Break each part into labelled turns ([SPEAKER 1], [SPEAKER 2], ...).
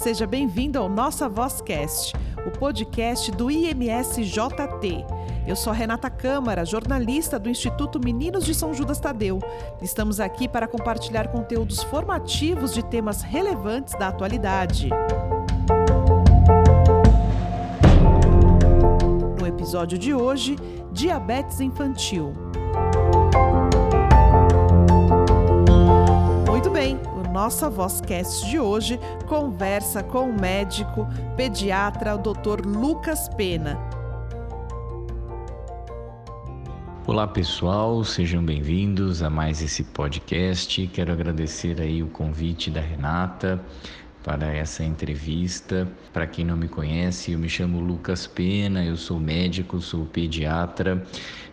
[SPEAKER 1] seja bem-vindo ao Nossa Vozcast, o podcast do IMSJT. Eu sou Renata Câmara, jornalista do Instituto Meninos de São Judas Tadeu. Estamos aqui para compartilhar conteúdos formativos de temas relevantes da atualidade. No episódio de hoje, diabetes infantil. Muito bem, nossa Vozcast de hoje conversa com o médico pediatra, o Dr. Lucas Pena.
[SPEAKER 2] Olá pessoal, sejam bem-vindos a mais esse podcast. Quero agradecer aí o convite da Renata para essa entrevista. Para quem não me conhece, eu me chamo Lucas Pena, eu sou médico, sou pediatra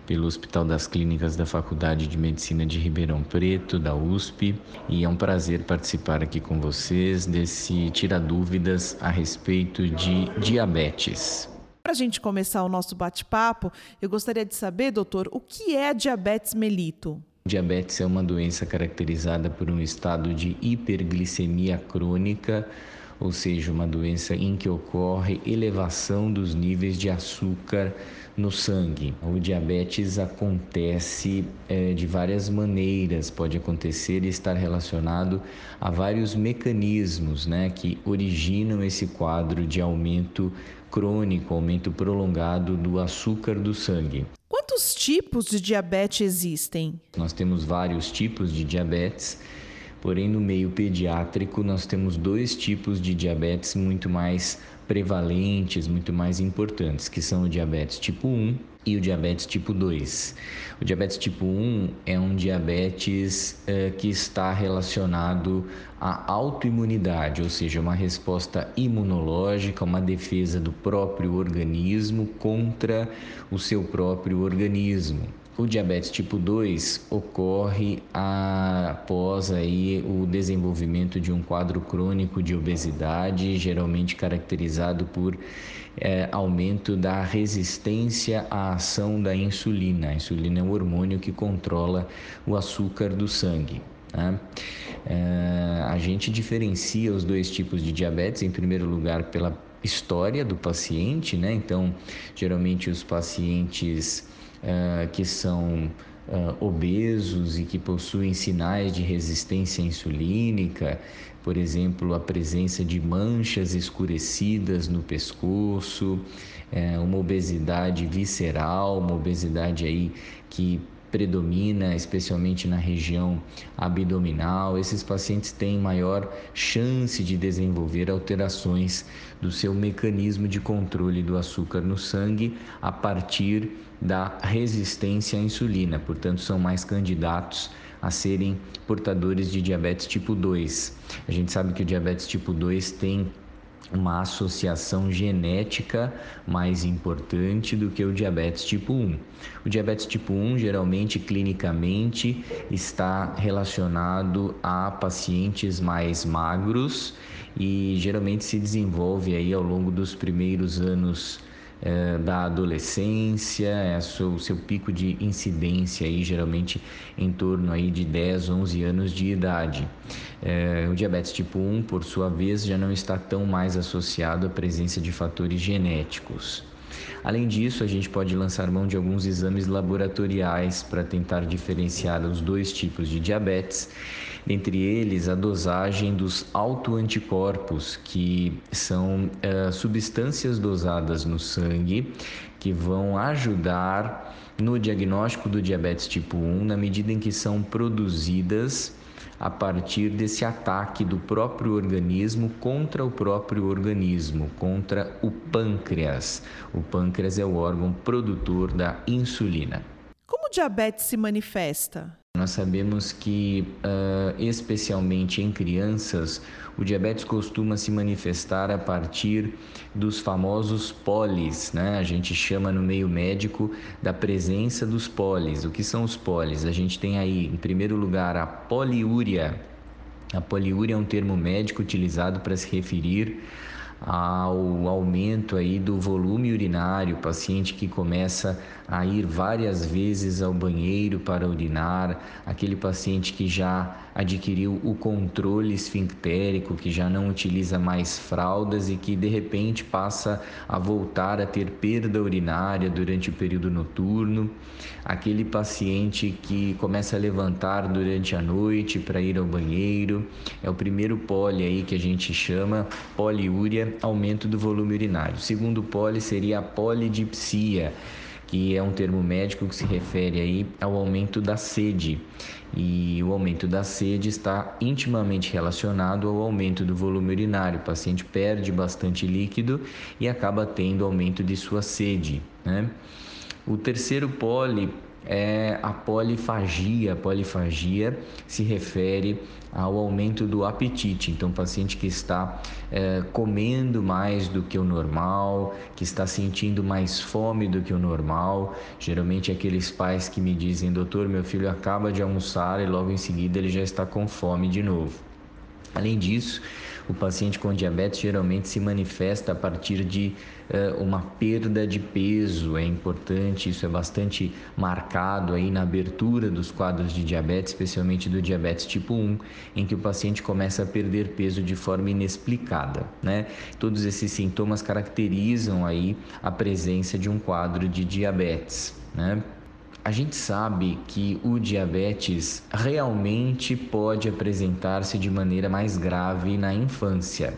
[SPEAKER 2] pelo Hospital das Clínicas da Faculdade de Medicina de Ribeirão Preto, da USP, e é um prazer participar aqui com vocês desse Tira Dúvidas a respeito de diabetes.
[SPEAKER 1] Para a gente começar o nosso bate-papo, eu gostaria de saber, doutor, o que é diabetes melito?
[SPEAKER 2] Diabetes é uma doença caracterizada por um estado de hiperglicemia crônica ou seja, uma doença em que ocorre elevação dos níveis de açúcar no sangue. O diabetes acontece é, de várias maneiras, pode acontecer e estar relacionado a vários mecanismos né, que originam esse quadro de aumento crônico, aumento prolongado do açúcar do sangue.
[SPEAKER 1] Quantos tipos de diabetes existem?
[SPEAKER 2] Nós temos vários tipos de diabetes. Porém, no meio pediátrico, nós temos dois tipos de diabetes muito mais prevalentes, muito mais importantes, que são o diabetes tipo 1 e o diabetes tipo 2. O diabetes tipo 1 é um diabetes eh, que está relacionado à autoimunidade, ou seja, uma resposta imunológica, uma defesa do próprio organismo contra o seu próprio organismo. O diabetes tipo 2 ocorre após aí o desenvolvimento de um quadro crônico de obesidade, geralmente caracterizado por é, aumento da resistência à ação da insulina. A insulina é o hormônio que controla o açúcar do sangue. Né? É, a gente diferencia os dois tipos de diabetes, em primeiro lugar, pela história do paciente, né? Então, geralmente os pacientes uh, que são uh, obesos e que possuem sinais de resistência insulínica, por exemplo, a presença de manchas escurecidas no pescoço, uh, uma obesidade visceral, uma obesidade aí que predomina, especialmente na região abdominal, esses pacientes têm maior chance de desenvolver alterações do seu mecanismo de controle do açúcar no sangue a partir da resistência à insulina, portanto, são mais candidatos a serem portadores de diabetes tipo 2. A gente sabe que o diabetes tipo 2 tem uma associação genética mais importante do que o diabetes tipo 1. O diabetes tipo 1 geralmente clinicamente está relacionado a pacientes mais magros e geralmente se desenvolve aí ao longo dos primeiros anos é, da adolescência, é o seu pico de incidência aí geralmente em torno aí de 10, 11 anos de idade. É, o diabetes tipo 1, por sua vez, já não está tão mais associado à presença de fatores genéticos. Além disso, a gente pode lançar mão de alguns exames laboratoriais para tentar diferenciar os dois tipos de diabetes, entre eles a dosagem dos autoanticorpos, que são uh, substâncias dosadas no sangue que vão ajudar no diagnóstico do diabetes tipo 1 na medida em que são produzidas a partir desse ataque do próprio organismo contra o próprio organismo, contra o pâncreas. O pâncreas é o órgão produtor da insulina.
[SPEAKER 1] Como o diabetes se manifesta?
[SPEAKER 2] Nós sabemos que, uh, especialmente em crianças, o diabetes costuma se manifestar a partir dos famosos polis, né? A gente chama no meio médico da presença dos polis. O que são os polis? A gente tem aí, em primeiro lugar, a poliúria. A poliúria é um termo médico utilizado para se referir ao aumento aí do volume urinário, paciente que começa a ir várias vezes ao banheiro para urinar, aquele paciente que já adquiriu o controle esfinctérico, que já não utiliza mais fraldas e que de repente passa a voltar a ter perda urinária durante o período noturno, aquele paciente que começa a levantar durante a noite para ir ao banheiro, é o primeiro poli aí que a gente chama poliúria, aumento do volume urinário. O segundo poli seria a polidipsia que é um termo médico que se refere aí ao aumento da sede. E o aumento da sede está intimamente relacionado ao aumento do volume urinário. O paciente perde bastante líquido e acaba tendo aumento de sua sede. Né? O terceiro poli é a polifagia. A polifagia se refere ao aumento do apetite. Então, paciente que está é, comendo mais do que o normal, que está sentindo mais fome do que o normal. Geralmente, aqueles pais que me dizem, doutor, meu filho acaba de almoçar e logo em seguida ele já está com fome de novo. Além disso, o paciente com diabetes geralmente se manifesta a partir de uh, uma perda de peso. É importante, isso é bastante marcado aí na abertura dos quadros de diabetes, especialmente do diabetes tipo 1, em que o paciente começa a perder peso de forma inexplicada. Né? Todos esses sintomas caracterizam aí a presença de um quadro de diabetes. Né? A gente sabe que o diabetes realmente pode apresentar-se de maneira mais grave na infância,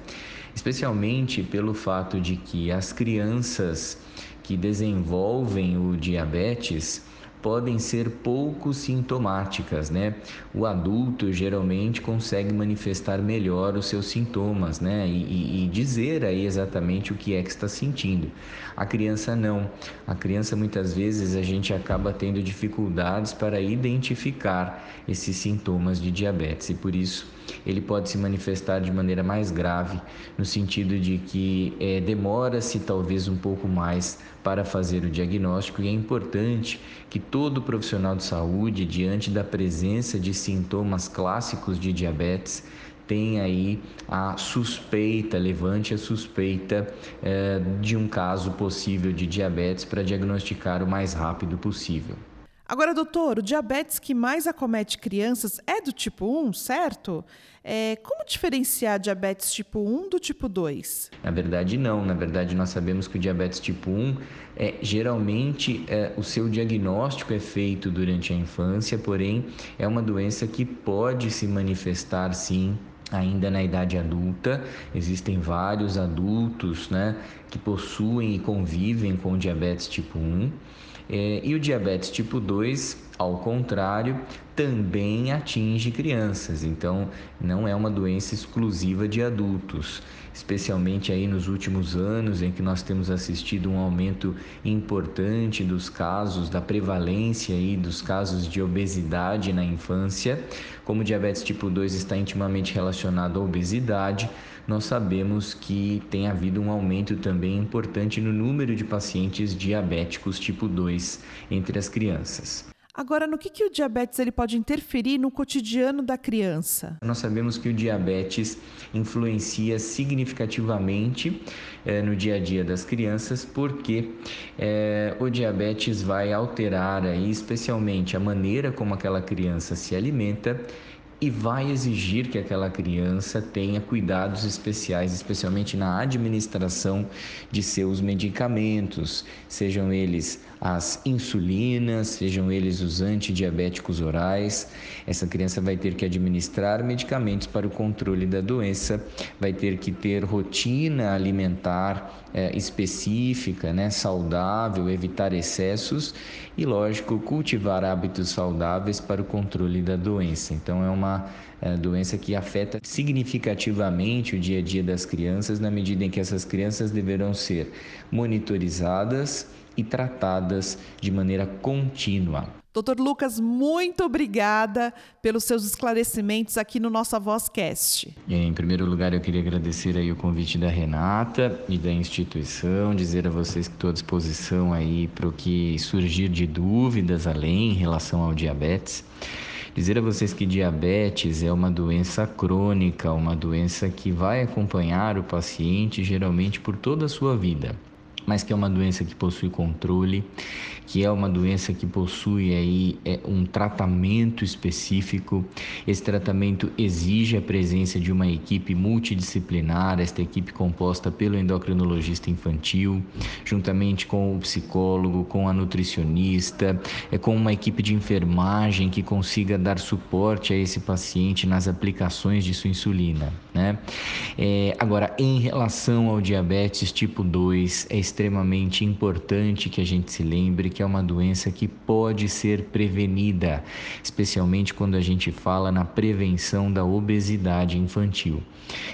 [SPEAKER 2] especialmente pelo fato de que as crianças que desenvolvem o diabetes podem ser pouco sintomáticas, né? O adulto geralmente consegue manifestar melhor os seus sintomas, né? E, e, dizer aí exatamente o que é que está sentindo. A criança não. A criança muitas vezes a gente acaba tendo dificuldades para identificar esses sintomas de diabetes e por isso ele pode se manifestar de maneira mais grave, no sentido de que é, demora-se talvez um pouco mais para fazer o diagnóstico e é importante que todo profissional de saúde, diante da presença de sintomas clássicos de diabetes, tenha aí a suspeita, levante a suspeita é, de um caso possível de diabetes para diagnosticar o mais rápido possível.
[SPEAKER 1] Agora, doutor, o diabetes que mais acomete crianças é do tipo 1, certo? É, como diferenciar diabetes tipo 1 do tipo 2?
[SPEAKER 2] Na verdade, não. Na verdade, nós sabemos que o diabetes tipo 1 é geralmente é, o seu diagnóstico é feito durante a infância, porém é uma doença que pode se manifestar sim ainda na idade adulta. Existem vários adultos né, que possuem e convivem com diabetes tipo 1. É, e o diabetes tipo 2, ao contrário, também atinge crianças, então não é uma doença exclusiva de adultos, especialmente aí nos últimos anos em que nós temos assistido um aumento importante dos casos da prevalência aí dos casos de obesidade na infância. Como o diabetes tipo 2 está intimamente relacionado à obesidade, nós sabemos que tem havido um aumento também importante no número de pacientes diabéticos tipo 2 entre as crianças.
[SPEAKER 1] Agora, no que, que o diabetes ele pode interferir no cotidiano da criança?
[SPEAKER 2] Nós sabemos que o diabetes influencia significativamente eh, no dia a dia das crianças, porque eh, o diabetes vai alterar aí, especialmente a maneira como aquela criança se alimenta e vai exigir que aquela criança tenha cuidados especiais, especialmente na administração de seus medicamentos, sejam eles as insulinas, sejam eles os antidiabéticos orais. Essa criança vai ter que administrar medicamentos para o controle da doença, vai ter que ter rotina alimentar é, específica, né, saudável, evitar excessos e, lógico, cultivar hábitos saudáveis para o controle da doença. Então, é uma é, doença que afeta significativamente o dia a dia das crianças, na medida em que essas crianças deverão ser monitorizadas e tratadas de maneira contínua.
[SPEAKER 1] Doutor Lucas, muito obrigada pelos seus esclarecimentos aqui no Nossa Vozcast.
[SPEAKER 2] Em primeiro lugar, eu queria agradecer aí o convite da Renata e da instituição, dizer a vocês que estou à disposição aí para o que surgir de dúvidas além em relação ao diabetes. Dizer a vocês que diabetes é uma doença crônica, uma doença que vai acompanhar o paciente geralmente por toda a sua vida mas que é uma doença que possui controle, que é uma doença que possui aí é, um tratamento específico. Esse tratamento exige a presença de uma equipe multidisciplinar, esta equipe composta pelo endocrinologista infantil, juntamente com o psicólogo, com a nutricionista, é com uma equipe de enfermagem que consiga dar suporte a esse paciente nas aplicações de sua insulina, né? É, agora, em relação ao diabetes tipo 2, é extremamente importante que a gente se lembre que é uma doença que pode ser prevenida, especialmente quando a gente fala na prevenção da obesidade infantil.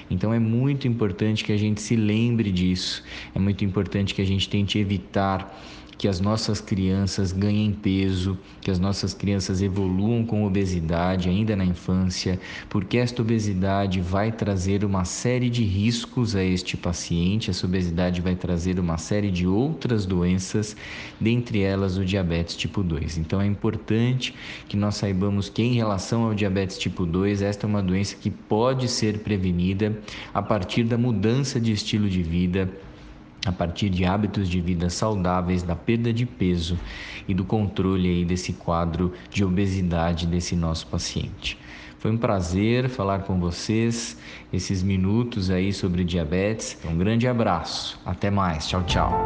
[SPEAKER 2] Então é muito importante que a gente se lembre disso, é muito importante que a gente tente evitar que as nossas crianças ganhem peso, que as nossas crianças evoluam com obesidade ainda na infância, porque esta obesidade vai trazer uma série de riscos a este paciente, essa obesidade vai trazer uma série de outras doenças, dentre elas o diabetes tipo 2. Então é importante que nós saibamos que em relação ao diabetes tipo 2, esta é uma doença que pode ser prevenida a partir da mudança de estilo de vida a partir de hábitos de vida saudáveis, da perda de peso e do controle aí desse quadro de obesidade desse nosso paciente. Foi um prazer falar com vocês esses minutos aí sobre diabetes. Um grande abraço. Até mais. Tchau, tchau.